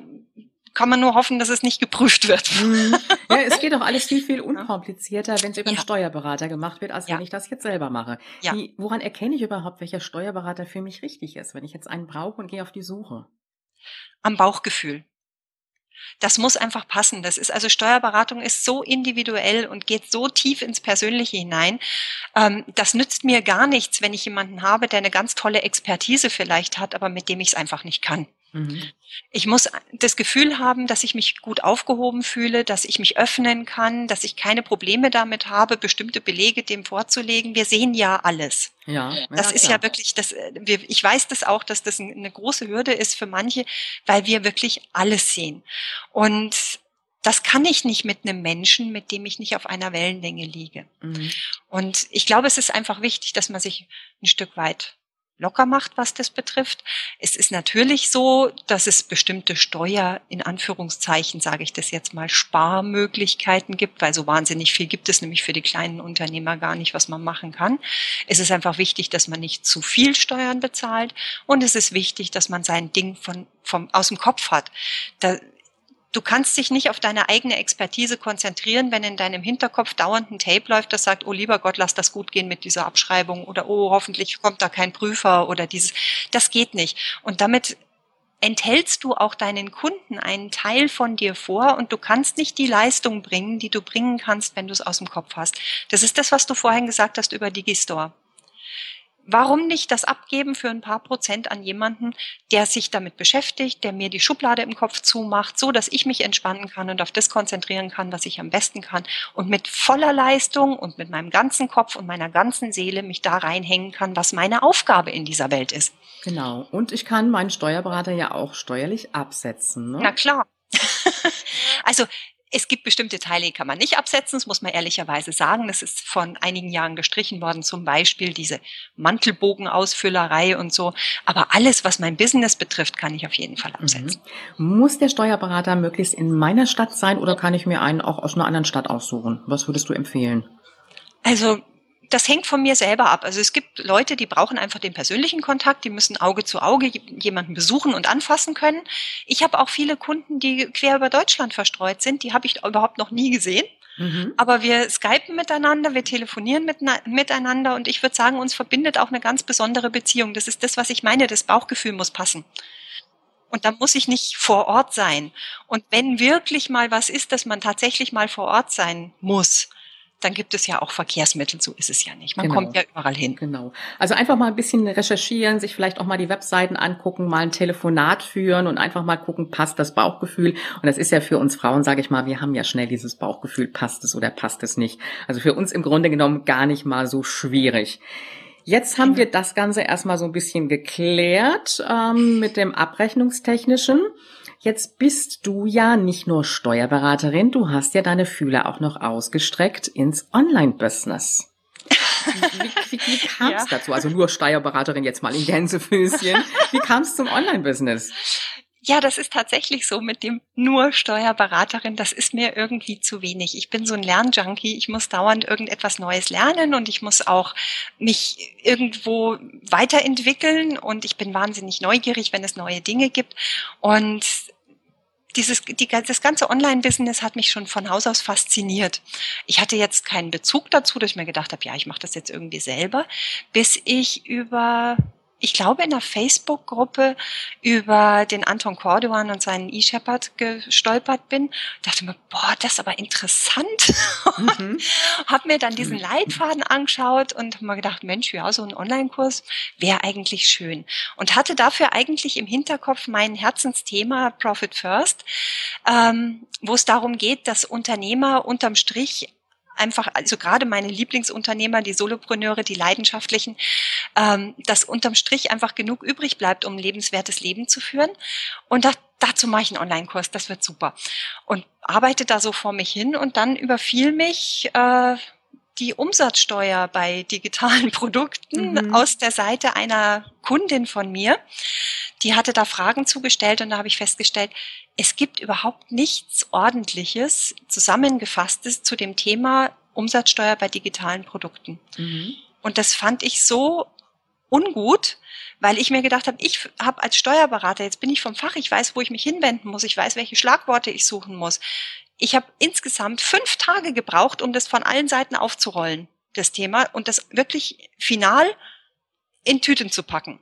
kann man nur hoffen, dass es nicht geprüft wird. Mhm. Ja, es geht doch alles viel, viel unkomplizierter, wenn es über einen Ja. Steuerberater gemacht wird, als Ja. wenn ich das jetzt selber mache. Ja. Wie, woran erkenne ich überhaupt, welcher Steuerberater für mich richtig ist, wenn ich jetzt einen brauche und gehe auf die Suche? Am Bauchgefühl. Das muss einfach passen. Das ist also Steuerberatung ist so individuell und geht so tief ins Persönliche hinein. Ähm, das nützt mir gar nichts, wenn ich jemanden habe, der eine ganz tolle Expertise vielleicht hat, aber mit dem ich es einfach nicht kann. Mhm. Ich muss das Gefühl haben, dass ich mich gut aufgehoben fühle, dass ich mich öffnen kann, dass ich keine Probleme damit habe, bestimmte Belege dem vorzulegen. Wir sehen ja alles. Ja, Das ist klar. ja wirklich, das, äh, wir, ich weiß das auch, dass das ein- eine große Hürde ist für manche, weil wir wirklich alles sehen. Und das kann ich nicht mit einem Menschen, mit dem ich nicht auf einer Wellenlänge liege. Mhm. Und ich glaube, es ist einfach wichtig, dass man sich ein Stück weit locker macht, was das betrifft. Es ist natürlich so, dass es bestimmte Steuer, in Anführungszeichen sage ich das jetzt mal, Sparmöglichkeiten gibt, weil so wahnsinnig viel gibt es nämlich für die kleinen Unternehmer gar nicht, was man machen kann. Es ist einfach wichtig, dass man nicht zu viel Steuern bezahlt und es ist wichtig, dass man sein Ding von, vom, aus dem Kopf hat. Da, Du kannst dich nicht auf deine eigene Expertise konzentrieren, wenn in deinem Hinterkopf dauernd ein Tape läuft, das sagt, oh lieber Gott, lass das gut gehen mit dieser Abschreibung oder oh, hoffentlich kommt da kein Prüfer oder dieses. Das geht nicht. Und damit enthältst du auch deinen Kunden einen Teil von dir vor und du kannst nicht die Leistung bringen, die du bringen kannst, wenn du es aus dem Kopf hast. Das ist das, was du vorhin gesagt hast über Digistore. Warum nicht das abgeben für ein paar Prozent an jemanden, der sich damit beschäftigt, der mir die Schublade im Kopf zumacht, so dass ich mich entspannen kann und auf das konzentrieren kann, was ich am besten kann und mit voller Leistung und mit meinem ganzen Kopf und meiner ganzen Seele mich da reinhängen kann, was meine Aufgabe in dieser Welt ist. Genau. Und ich kann meinen Steuerberater ja auch steuerlich absetzen. Ne? Na klar. also es gibt bestimmte Teile, die kann man nicht absetzen, das muss man ehrlicherweise sagen. Das ist von einigen Jahren gestrichen worden, zum Beispiel diese Mantelbogenausfüllerei und so. Aber alles, was mein Business betrifft, kann ich auf jeden Fall absetzen. Mhm. Muss der Steuerberater möglichst in meiner Stadt sein oder kann ich mir einen auch aus einer anderen Stadt aussuchen? Was würdest du empfehlen? Also das hängt von mir selber ab. Also es gibt Leute, die brauchen einfach den persönlichen Kontakt, die müssen Auge zu Auge jemanden besuchen und anfassen können. Ich habe auch viele Kunden, die quer über Deutschland verstreut sind, die habe ich überhaupt noch nie gesehen. Mhm. Aber wir skypen miteinander, wir telefonieren mit, miteinander und ich würde sagen, uns verbindet auch eine ganz besondere Beziehung. Das ist das, was ich meine. Das Bauchgefühl muss passen. Und da muss ich nicht vor Ort sein. Und wenn wirklich mal was ist, dass man tatsächlich mal vor Ort sein muss, dann gibt es ja auch Verkehrsmittel, so ist es ja nicht. Man Genau. kommt ja überall hin. Genau. Also einfach mal ein bisschen recherchieren, sich vielleicht auch mal die Webseiten angucken, mal ein Telefonat führen und einfach mal gucken, passt das Bauchgefühl. Und das ist ja für uns Frauen, sage ich mal, wir haben ja schnell dieses Bauchgefühl, passt es oder passt es nicht. Also für uns im Grunde genommen gar nicht mal so schwierig. Jetzt haben wir das Ganze erstmal so ein bisschen geklärt ähm, mit dem Abrechnungstechnischen. Jetzt bist du ja nicht nur Steuerberaterin, du hast ja deine Fühler auch noch ausgestreckt ins Online-Business. Wie, wie, wie kam es Ja. dazu? Also nur Steuerberaterin jetzt mal in Gänsefüßchen. Wie kam es zum Online-Business? Ja, das ist tatsächlich so mit dem nur Steuerberaterin. Das ist mir irgendwie zu wenig. Ich bin so ein Lernjunkie. Ich muss dauernd irgendetwas Neues lernen und ich muss auch mich irgendwo weiterentwickeln und ich bin wahnsinnig neugierig, wenn es neue Dinge gibt. Und dieses, die, das ganze Online-Business hat mich schon von Haus aus fasziniert. Ich hatte jetzt keinen Bezug dazu, dass ich mir gedacht habe, ja, ich mache das jetzt irgendwie selber, bis ich über ich glaube, in einer Facebook-Gruppe über den Anton Cordovan und seinen E-Shepherd gestolpert bin. Dachte mir, boah, das ist aber interessant. Mhm. Hab mir dann diesen Leitfaden angeschaut und mir gedacht, Mensch, ja, so ein Online-Kurs wäre eigentlich schön. Und hatte dafür eigentlich im Hinterkopf mein Herzensthema Profit First, ähm, wo es darum geht, dass Unternehmer unterm Strich einfach, also gerade meine Lieblingsunternehmer, die Solopreneure, die Leidenschaftlichen, ähm, dass unterm Strich einfach genug übrig bleibt, um ein lebenswertes Leben zu führen. Und da dazu mache ich einen Online-Kurs, das wird super. Und arbeite da so vor mich hin und dann überfiel mich äh, die Umsatzsteuer bei digitalen Produkten mhm. aus der Seite einer Kundin von mir. Die hatte da Fragen zugestellt und da habe ich festgestellt, es gibt überhaupt nichts Ordentliches, Zusammengefasstes zu dem Thema Umsatzsteuer bei digitalen Produkten. Mhm. Und das fand ich so ungut, weil ich mir gedacht habe, ich habe als Steuerberater, jetzt bin ich vom Fach, ich weiß, wo ich mich hinwenden muss, ich weiß, welche Schlagworte ich suchen muss. Ich habe insgesamt fünf Tage gebraucht, um das von allen Seiten aufzurollen, das Thema, und das wirklich final in Tüten zu packen.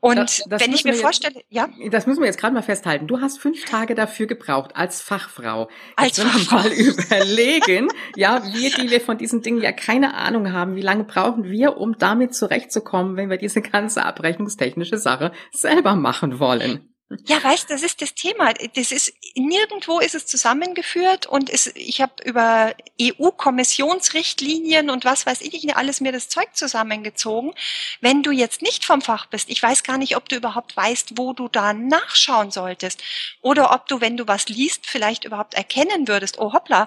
Und das, das wenn ich mir vorstelle, jetzt, ja. Das müssen wir jetzt gerade mal festhalten. Du hast fünf Tage dafür gebraucht als Fachfrau. Als jetzt Fachfrau. mal überlegen, ja, wir, die wir von diesen Dingen ja keine Ahnung haben, wie lange brauchen wir, um damit zurechtzukommen, wenn wir diese ganze abrechnungstechnische Sache selber machen wollen? Ja, weißt, das ist das Thema. Das ist nirgendwo ist es zusammengeführt und es, ich habe über EU-Kommissionsrichtlinien und was weiß ich nicht alles mir das Zeug zusammengezogen. Wenn du jetzt nicht vom Fach bist, ich weiß gar nicht, ob du überhaupt weißt, wo du da nachschauen solltest oder ob du, wenn du was liest, vielleicht überhaupt erkennen würdest. Oh hoppla,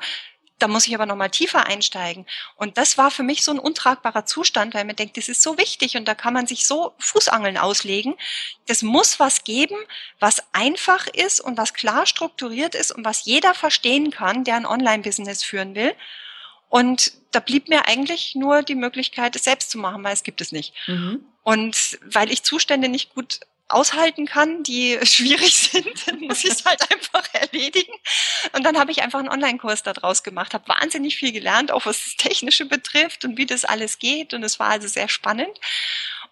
da muss ich aber noch mal tiefer einsteigen. Und das war für mich so ein untragbarer Zustand, weil man denkt, das ist so wichtig und da kann man sich so Fußangeln auslegen. Das muss was geben, was einfach ist und was klar strukturiert ist und was jeder verstehen kann, der ein Online-Business führen will. Und da blieb mir eigentlich nur die Möglichkeit, es selbst zu machen, weil es gibt es nicht. Mhm. Und weil ich Zustände nicht gut aushalten kann, die schwierig sind, dann muss ich es halt einfach erledigen. Und dann habe ich einfach einen Online-Kurs daraus gemacht, habe wahnsinnig viel gelernt, auch was das Technische betrifft und wie das alles geht. Und es war also sehr spannend.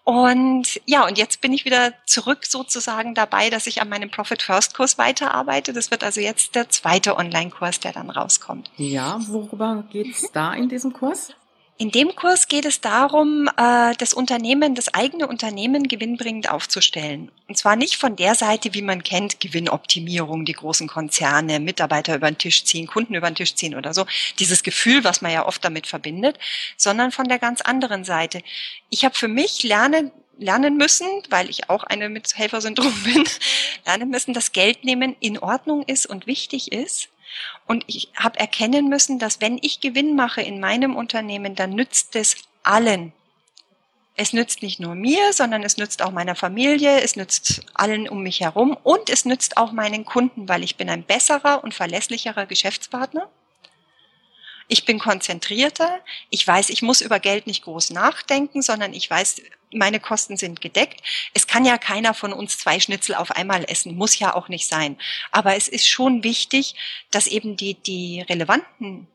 Und ja, und jetzt bin ich wieder zurück sozusagen dabei, dass ich an meinem Profit First Kurs weiterarbeite. Das wird also jetzt der zweite Online-Kurs, der dann rauskommt. Ja, worüber geht's da in diesem Kurs? In dem Kurs geht es darum, äh, das Unternehmen, das eigene Unternehmen gewinnbringend aufzustellen. Und zwar nicht von der Seite, wie man kennt, Gewinnoptimierung, die großen Konzerne, Mitarbeiter über den Tisch ziehen, Kunden über den Tisch ziehen oder so. Dieses Gefühl, was man ja oft damit verbindet, sondern von der ganz anderen Seite. Ich habe für mich lernen, lernen müssen, weil ich auch eine mit Helfersyndrom bin, lernen müssen, dass Geld nehmen in Ordnung ist und wichtig ist und ich habe erkennen müssen, dass wenn ich Gewinn mache in meinem Unternehmen, dann nützt es allen. Es nützt nicht nur mir, sondern es nützt auch meiner Familie, es nützt allen um mich herum und es nützt auch meinen Kunden, weil ich bin ein besserer und verlässlicherer Geschäftspartner. Ich bin konzentrierter. Ich weiß, ich muss über Geld nicht groß nachdenken, sondern ich weiß, meine Kosten sind gedeckt. Es kann ja keiner von uns zwei Schnitzel auf einmal essen, muss ja auch nicht sein. Aber es ist schon wichtig, dass eben die, die relevanten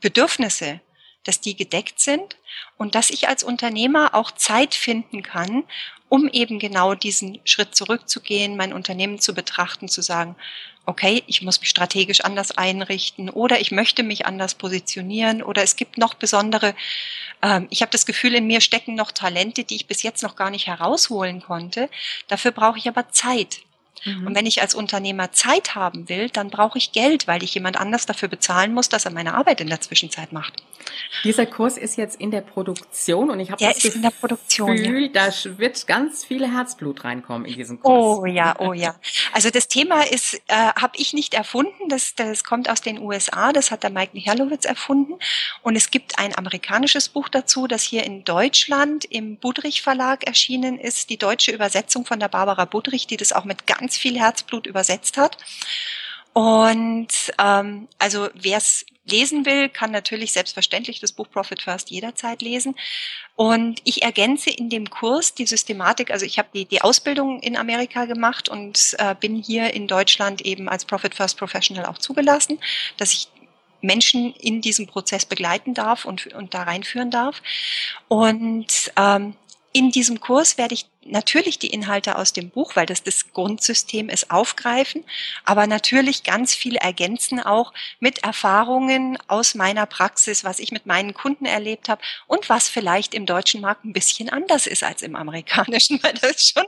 Bedürfnisse, dass die gedeckt sind und dass ich als Unternehmer auch Zeit finden kann, um eben genau diesen Schritt zurückzugehen, mein Unternehmen zu betrachten, zu sagen, okay, ich muss mich strategisch anders einrichten oder ich möchte mich anders positionieren oder es gibt noch besondere, ähm, ich habe das Gefühl, in mir stecken noch Talente, die ich bis jetzt noch gar nicht herausholen konnte. Dafür brauche ich aber Zeit. Mhm. Und wenn ich als Unternehmer Zeit haben will, dann brauche ich Geld, weil ich jemand anders dafür bezahlen muss, dass er meine Arbeit in der Zwischenzeit macht. Dieser Kurs ist jetzt in der Produktion und ich habe das Gefühl, ja. da wird ganz viel Herzblut reinkommen in diesen Kurs. Oh ja, oh ja. Also das Thema ist, äh, habe ich nicht erfunden. Das, das kommt aus den USA. Das hat der Mike Michalowitz erfunden. Und es gibt ein amerikanisches Buch dazu, das hier in Deutschland im Budrich Verlag erschienen ist. Die deutsche Übersetzung von der Barbara Budrich, die das auch mit ganz viel Herzblut übersetzt hat. Und ähm, also wer es lesen will, kann natürlich selbstverständlich das Buch Profit First jederzeit lesen. Und ich ergänze in dem Kurs die Systematik, also ich habe die, die Ausbildung in Amerika gemacht und äh, bin hier in Deutschland eben als Profit First Professional auch zugelassen, dass ich Menschen in diesem Prozess begleiten darf und, und da reinführen darf. Und ähm, in diesem Kurs werde ich natürlich die Inhalte aus dem Buch, weil das das Grundsystem ist, aufgreifen, aber natürlich ganz viel ergänzen auch mit Erfahrungen aus meiner Praxis, was ich mit meinen Kunden erlebt habe und was vielleicht im deutschen Markt ein bisschen anders ist als im amerikanischen, weil das schon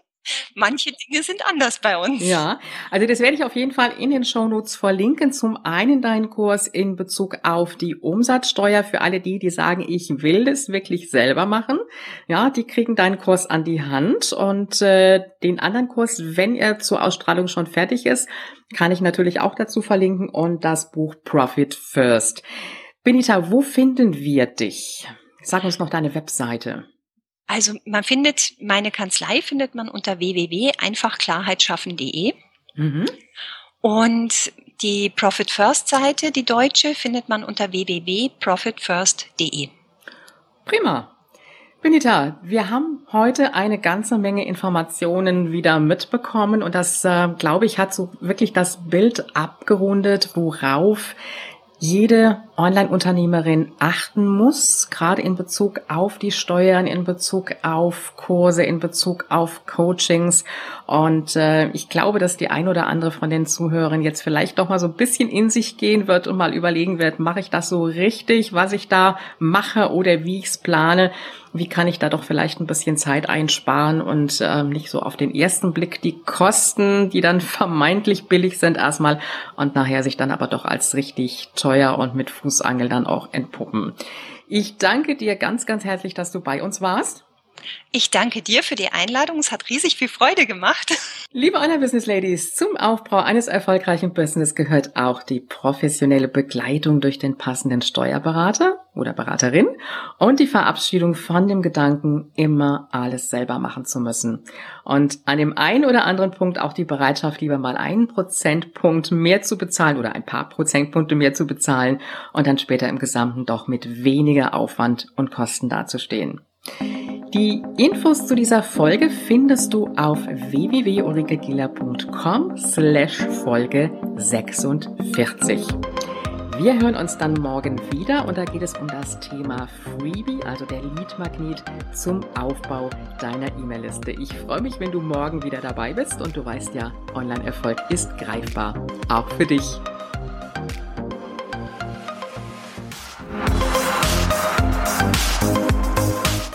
Manche Dinge sind anders bei uns. Ja, also das werde ich auf jeden Fall in den Shownotes verlinken. Zum einen deinen Kurs in Bezug auf die Umsatzsteuer für alle die, die sagen, ich will das wirklich selber machen. Ja, die kriegen deinen Kurs an die Hand und äh, den anderen Kurs, wenn er zur Ausstrahlung schon fertig ist, kann ich natürlich auch dazu verlinken und das Buch Profit First. Benita, wo finden wir dich? Sag uns noch deine Webseite. Also man findet, meine Kanzlei findet man unter www.einfachklarheitsschaffen.de. Mhm. Und die Profit First Seite, die deutsche, findet man unter www.profitfirst.de. Prima. Benita, wir haben heute eine ganze Menge Informationen wieder mitbekommen und das, äh, glaube ich, hat so wirklich das Bild abgerundet, worauf jede Online-Unternehmerin achten muss, gerade in Bezug auf die Steuern, in Bezug auf Kurse, in Bezug auf Coachings. Und äh, ich glaube, dass die ein oder andere von den Zuhörern jetzt vielleicht doch mal so ein bisschen in sich gehen wird und mal überlegen wird, mache ich das so richtig, was ich da mache oder wie ich es plane wie kann ich da doch vielleicht ein bisschen Zeit einsparen und äh, nicht so auf den ersten Blick die Kosten, die dann vermeintlich billig sind erstmal und nachher sich dann aber doch als richtig teuer und mit Fußangel dann auch entpuppen. Ich danke dir ganz, ganz herzlich, dass du bei uns warst. Ich danke dir für die Einladung. Es hat riesig viel Freude gemacht. Liebe Online-Business Ladies, zum Aufbau eines erfolgreichen Business gehört auch die professionelle Begleitung durch den passenden Steuerberater oder Beraterin und die Verabschiedung von dem Gedanken, immer alles selber machen zu müssen. Und an dem einen oder anderen Punkt auch die Bereitschaft, lieber mal einen Prozentpunkt mehr zu bezahlen oder ein paar Prozentpunkte mehr zu bezahlen und dann später im Gesamten doch mit weniger Aufwand und Kosten dazustehen. Die Infos zu dieser Folge findest du auf www.ulrikegiller.com slash Folge 46. Wir hören uns dann morgen wieder und da geht es um das Thema Freebie, also der Lead-Magnet zum Aufbau deiner E-Mail-Liste. Ich freue mich, wenn du morgen wieder dabei bist und du weißt ja, Online-Erfolg ist greifbar, auch für dich.